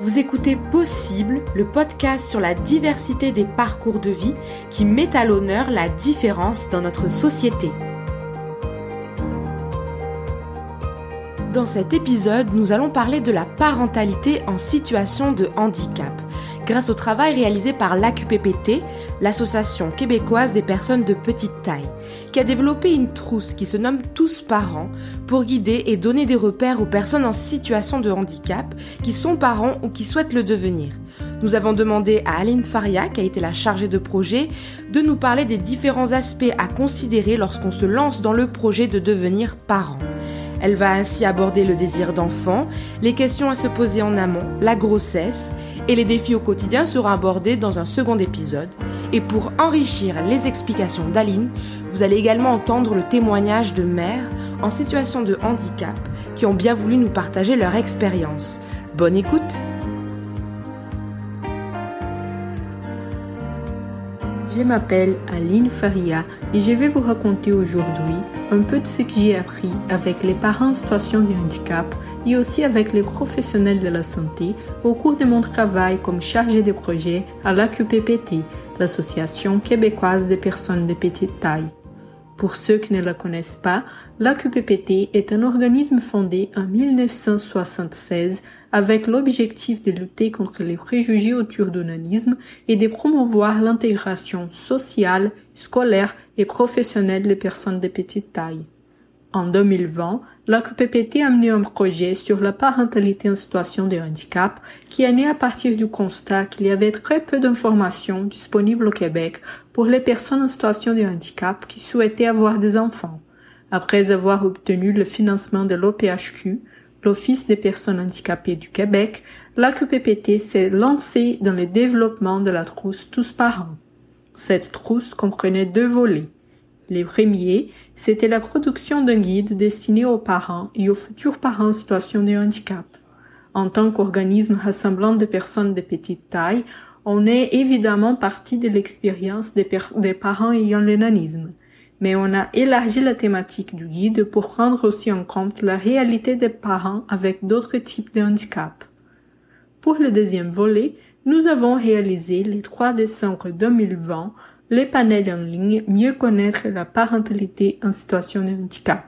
Vous écoutez Possible, le podcast sur la diversité des parcours de vie qui met à l'honneur la différence dans notre société. Dans cet épisode, nous allons parler de la parentalité en situation de handicap grâce au travail réalisé par l'AQPPT, l'Association québécoise des personnes de petite taille, qui a développé une trousse qui se nomme Tous parents pour guider et donner des repères aux personnes en situation de handicap qui sont parents ou qui souhaitent le devenir. Nous avons demandé à Aline Faria, qui a été la chargée de projet, de nous parler des différents aspects à considérer lorsqu'on se lance dans le projet de devenir parent. Elle va ainsi aborder le désir d'enfant, les questions à se poser en amont, la grossesse, et les défis au quotidien seront abordés dans un second épisode. Et pour enrichir les explications d'Aline, vous allez également entendre le témoignage de mères en situation de handicap qui ont bien voulu nous partager leur expérience. Bonne écoute Je m'appelle Aline Faria et je vais vous raconter aujourd'hui un peu de ce que j'ai appris avec les parents en situation de handicap et aussi avec les professionnels de la santé au cours de mon travail comme chargé de projet à l'AQPPT, l'Association québécoise des personnes de petite taille. Pour ceux qui ne la connaissent pas, l'AQPPT est un organisme fondé en 1976 avec l'objectif de lutter contre les préjugés autour de l'onanisme et de promouvoir l'intégration sociale, scolaire et professionnelle des personnes de petite taille. En 2020, l'AQPPT a mené un projet sur la parentalité en situation de handicap qui est né à partir du constat qu'il y avait très peu d'informations disponibles au Québec pour les personnes en situation de handicap qui souhaitaient avoir des enfants. Après avoir obtenu le financement de l'OPHQ, l'Office des personnes handicapées du Québec, l'AQPPT s'est lancé dans le développement de la trousse Tous Parents. Cette trousse comprenait deux volets. Les premiers, c'était la production d'un guide destiné aux parents et aux futurs parents en situation de handicap. En tant qu'organisme rassemblant des personnes de petite taille, on est évidemment parti de l'expérience des, parents ayant l'énanisme. Mais on a élargi la thématique du guide pour prendre aussi en compte la réalité des parents avec d'autres types de handicap. Pour le deuxième volet, nous avons réalisé le 3 décembre 2020 les panels en ligne Mieux connaître la parentalité en situation de handicap.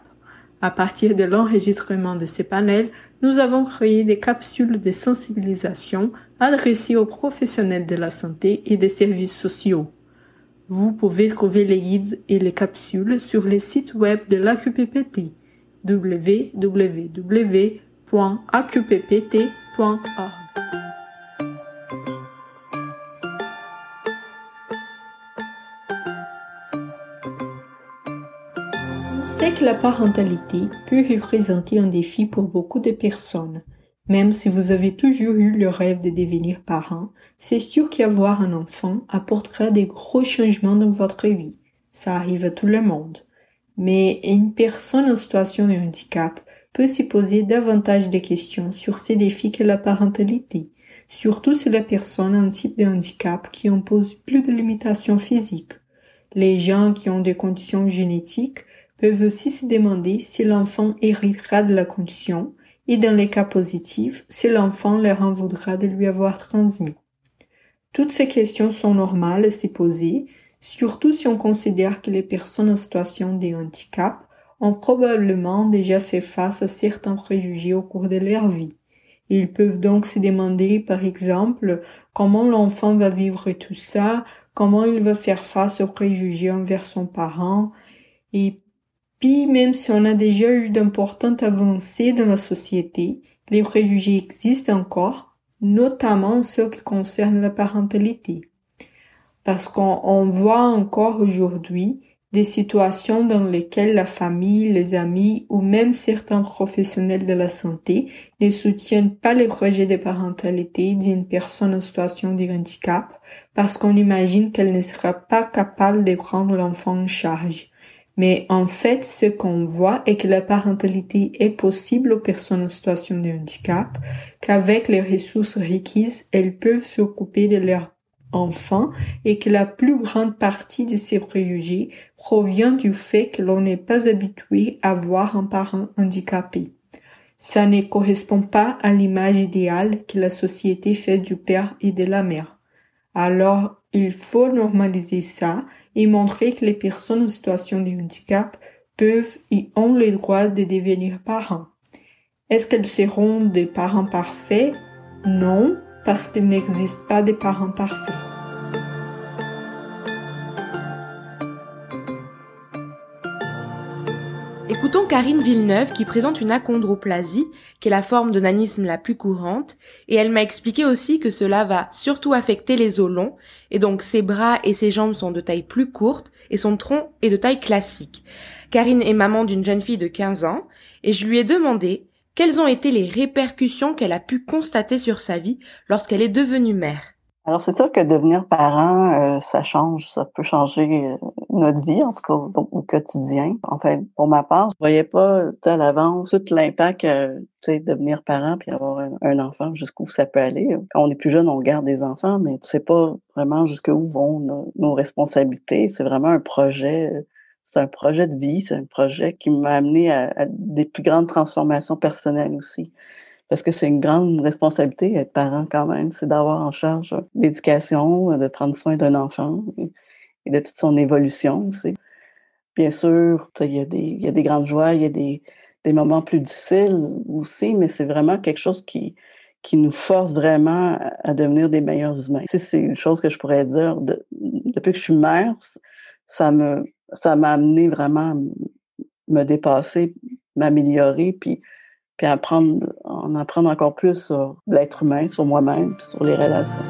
À partir de l'enregistrement de ces panels, nous avons créé des capsules de sensibilisation adressées aux professionnels de la santé et des services sociaux. Vous pouvez trouver les guides et les capsules sur les sites web de l'AQPPT www.aqppt.org. C'est que la parentalité peut représenter un défi pour beaucoup de personnes. Même si vous avez toujours eu le rêve de devenir parent, c'est sûr qu'avoir un enfant apportera des gros changements dans votre vie. Ça arrive à tout le monde. Mais une personne en situation de handicap peut s'y poser davantage de questions sur ces défis que la parentalité, surtout si la personne a un type de handicap qui impose plus de limitations physiques. Les gens qui ont des conditions génétiques peuvent aussi se demander si l'enfant héritera de la condition et dans les cas positifs, si l'enfant leur en voudra de lui avoir transmis. Toutes ces questions sont normales à se poser, surtout si on considère que les personnes en situation de handicap ont probablement déjà fait face à certains préjugés au cours de leur vie. Ils peuvent donc se demander, par exemple, comment l'enfant va vivre tout ça, comment il va faire face aux préjugés envers son parent, et puis, même si on a déjà eu d'importantes avancées dans la société, les préjugés existent encore, notamment ceux qui concernent la parentalité. Parce qu'on voit encore aujourd'hui des situations dans lesquelles la famille, les amis ou même certains professionnels de la santé ne soutiennent pas les projets de parentalité d'une personne en situation de handicap parce qu'on imagine qu'elle ne sera pas capable de prendre l'enfant en charge. Mais en fait, ce qu'on voit est que la parentalité est possible aux personnes en situation de handicap, qu'avec les ressources requises, elles peuvent s'occuper de leurs enfants et que la plus grande partie de ces préjugés provient du fait que l'on n'est pas habitué à voir un parent handicapé. Ça ne correspond pas à l'image idéale que la société fait du père et de la mère. Alors, il faut normaliser ça et montrer que les personnes en situation de handicap peuvent et ont le droit de devenir parents. Est-ce qu'elles seront des parents parfaits? Non, parce qu'il n'existe pas de parents parfaits. Écoutons Karine Villeneuve qui présente une achondroplasie, qui est la forme de nanisme la plus courante, et elle m'a expliqué aussi que cela va surtout affecter les os longs, et donc ses bras et ses jambes sont de taille plus courte, et son tronc est de taille classique. Karine est maman d'une jeune fille de 15 ans, et je lui ai demandé quelles ont été les répercussions qu'elle a pu constater sur sa vie lorsqu'elle est devenue mère Alors c'est sûr que devenir parent, euh, ça change, ça peut changer euh, notre vie, en tout cas au quotidien. Enfin, pour ma part, je voyais pas à l'avance tout l'impact, euh, sais, devenir parent puis avoir un, enfant, jusqu'où ça peut aller. Quand on est plus jeune, on garde des enfants, mais tu sais pas vraiment jusqu'où vont nos responsabilités. C'est vraiment un projet c'est un projet de vie, c'est un projet qui m'a amené à, des plus grandes transformations personnelles aussi. Parce que c'est une grande responsabilité être parent quand même, c'est d'avoir en charge l'éducation, de prendre soin d'un enfant et, de toute son évolution aussi. Bien sûr, il y, a des, y a des grandes joies, il y a des, des moments plus difficiles aussi, mais c'est vraiment quelque chose qui, qui nous force vraiment à devenir des meilleurs humains. c'est une chose que je pourrais dire, depuis que je suis mère, ça me ça m'a amené vraiment à me dépasser, m'améliorer, puis, puis apprendre, en apprendre encore plus sur l'être humain, sur moi-même, puis sur les relations.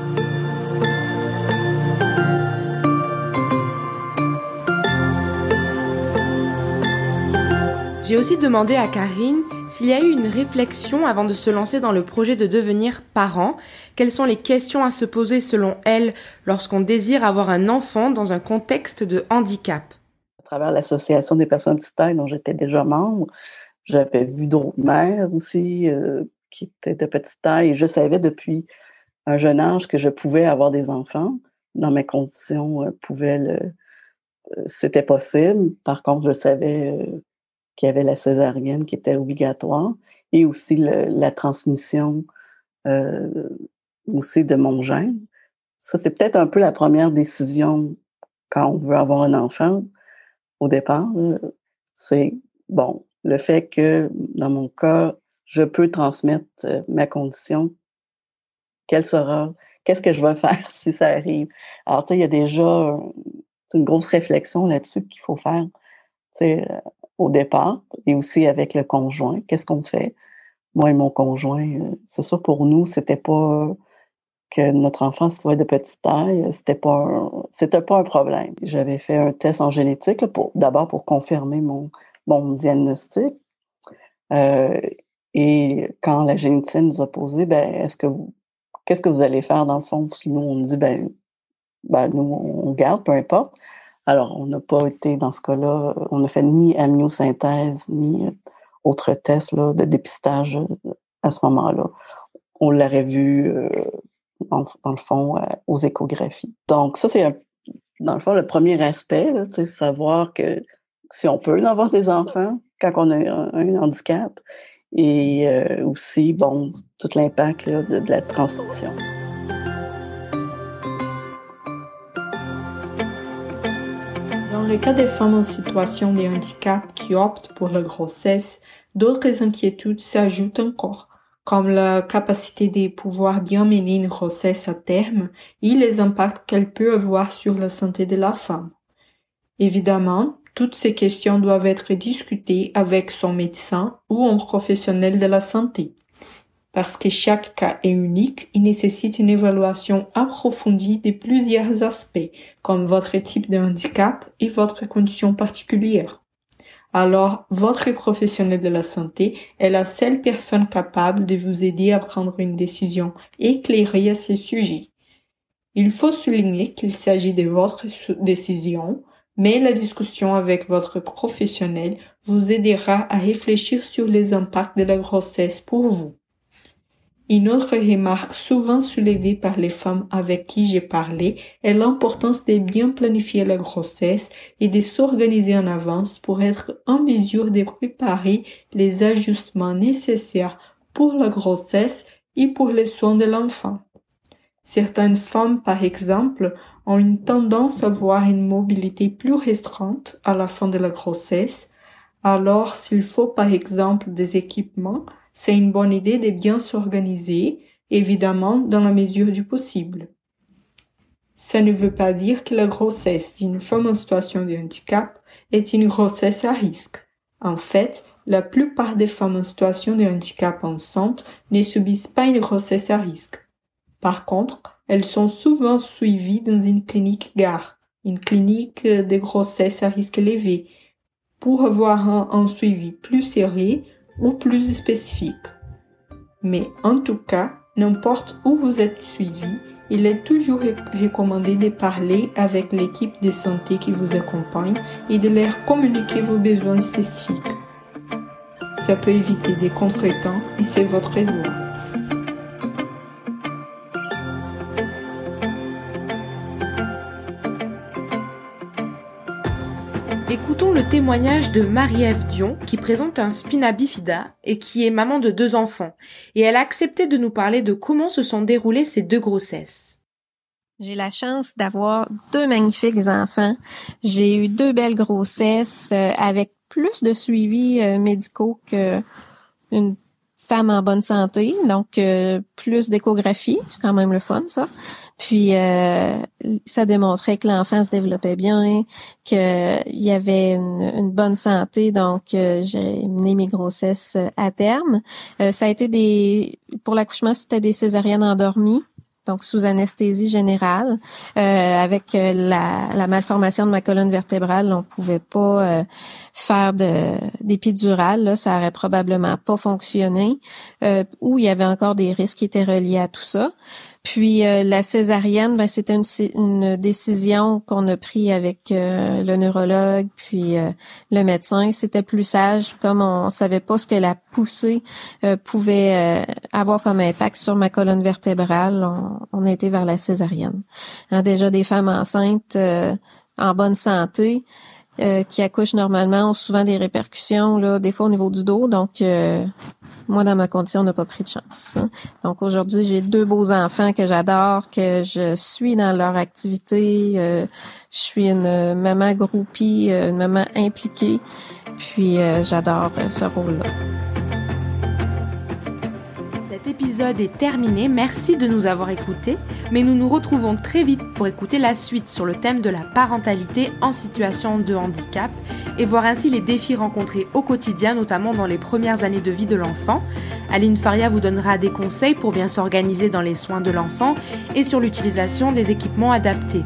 J'ai aussi demandé à Karine s'il y a eu une réflexion avant de se lancer dans le projet de devenir parent. Quelles sont les questions à se poser selon elle lorsqu'on désire avoir un enfant dans un contexte de handicap? Travers l'Association des personnes taille dont j'étais déjà membre, j'avais vu d'autres mères aussi euh, qui étaient de petite taille je savais depuis un jeune âge que je pouvais avoir des enfants. Dans mes conditions, euh, euh, c'était possible. Par contre, je savais qu'il y avait la césarienne qui était obligatoire et aussi la transmission aussi de mon gène. Ça, c'est peut-être un peu la première décision quand on veut avoir un enfant au départ, c'est bon, le fait que dans mon cas, je peux transmettre euh, ma condition, quelle sera, qu'est-ce que je vais faire si ça arrive? Alors, tu sais, il y a déjà une grosse réflexion là-dessus qu'il faut faire, au départ, et aussi avec le conjoint, qu'est-ce qu'on fait? Moi et mon conjoint, euh, c'est ça pour nous, c'était pas que notre enfant soit de petite taille, c'était pas c'était pas un problème. J'avais fait un test en génétique pour d'abord pour confirmer mon mon diagnostic. Euh, et quand la généticienne nous a posé, ben est-ce que qu'est-ce que vous allez faire dans le fond? Parce que nous on dit ben ben nous on garde peu importe. Alors on n'a pas été dans ce cas-là, on n'a fait ni amniosynthèse ni autre test là, de dépistage à ce moment-là. On l'aurait vu euh, dans, le fond, euh, aux échographies. Donc, ça, c'est dans le fond le premier aspect, c'est savoir que si on peut avoir des enfants quand on a un, handicap, et euh, aussi, bon, tout l'impact de, la transition. Dans le cas des femmes en situation de handicap qui optent pour la grossesse, d'autres inquiétudes s'ajoutent encore comme la capacité de pouvoir bien mener une grossesse à terme et les impacts qu'elle peut avoir sur la santé de la femme. Évidemment, toutes ces questions doivent être discutées avec son médecin ou un professionnel de la santé. Parce que chaque cas est unique et nécessite une évaluation approfondie de plusieurs aspects, comme votre type de handicap et votre condition particulière alors votre professionnel de la santé est la seule personne capable de vous aider à prendre une décision éclairée à ce sujet. Il faut souligner qu'il s'agit de votre décision, mais la discussion avec votre professionnel vous aidera à réfléchir sur les impacts de la grossesse pour vous. Une autre remarque souvent soulevée par les femmes avec qui j'ai parlé est l'importance de bien planifier la grossesse et de s'organiser en avance pour être en mesure de préparer les ajustements nécessaires pour la grossesse et pour les soins de l'enfant. Certaines femmes, par exemple, ont une tendance à avoir une mobilité plus restreinte à la fin de la grossesse. Alors, s'il faut par exemple des équipements, c'est une bonne idée de bien s'organiser, évidemment dans la mesure du possible. Ça ne veut pas dire que la grossesse d'une femme en situation de handicap est une grossesse à risque. En fait, la plupart des femmes en situation de handicap enceintes ne subissent pas une grossesse à risque. Par contre, elles sont souvent suivies dans une clinique gare, une clinique de grossesse à risque élevé, pour avoir un, suivi plus sérieux ou plus spécifique. Mais en tout cas, n'importe où vous êtes suivi, il est toujours recommandé de parler avec l'équipe de santé qui vous accompagne et de leur communiquer vos besoins spécifiques. Ça peut éviter des contretemps et c'est votre droit. Écoutons le témoignage de Marie-Ève Dion qui présente un spina bifida et qui est maman de deux enfants. Et elle a accepté de nous parler de comment se sont déroulées ces deux grossesses. J'ai la chance d'avoir deux magnifiques enfants. J'ai eu deux belles grossesses euh, avec plus de suivis euh, médicaux qu'une femme en bonne santé, donc euh, plus d'échographie, c'est quand même le fun ça. Puis euh, ça démontrait que l'enfant se développait bien, qu'il y avait une, bonne santé, donc euh, j'ai mené mes grossesses à terme. ça a été des pour l'accouchement, c'était des césariennes endormies donc sous anesthésie générale. Euh, avec euh, la, malformation de ma colonne vertébrale, on pouvait pas euh, faire d'épidurale, là, ça aurait probablement pas fonctionné, ou il y avait encore des risques qui étaient reliés à tout ça. Puis euh, la césarienne, ben, c'était une, décision qu'on a prise avec euh, le neurologue puis euh, le médecin. C'était plus sage, comme on savait pas ce que la poussée pouvait avoir comme impact sur ma colonne vertébrale. On, a été vers la césarienne. Hein, déjà des femmes enceintes en bonne santé. qui accouchent normalement ont souvent des répercussions là, des fois au niveau du dos. Donc, moi, dans ma condition, on n'a pas pris de chance. Hein. Donc aujourd'hui, j'ai deux beaux enfants que j'adore, que je suis dans leur activité. Euh, je suis une maman groupie, euh, une maman impliquée. Puis euh, j'adore ce rôle-là. Cet épisode est terminé, merci de nous avoir écoutés, mais nous nous retrouvons très vite pour écouter la suite sur le thème de la parentalité en situation de handicap et voir ainsi les défis rencontrés au quotidien, notamment dans les premières années de vie de l'enfant. Aline Faria vous donnera des conseils pour bien s'organiser dans les soins de l'enfant et sur l'utilisation des équipements adaptés.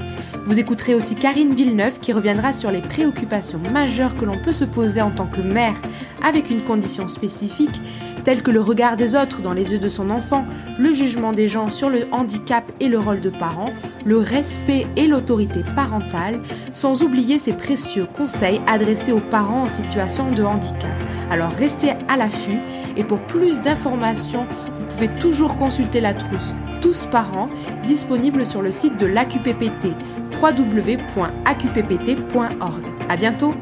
Vous écouterez aussi Karine Villeneuve qui reviendra sur les préoccupations majeures que l'on peut se poser en tant que mère avec une condition spécifique tels que le regard des autres dans les yeux de son enfant, le jugement des gens sur le handicap et le rôle de parent, le respect et l'autorité parentale, sans oublier ces précieux conseils adressés aux parents en situation de handicap. Alors restez à l'affût et pour plus d'informations, vous pouvez toujours consulter la trousse Tous parents disponible sur le site de l'AQPPT www.aqppt.org. À bientôt!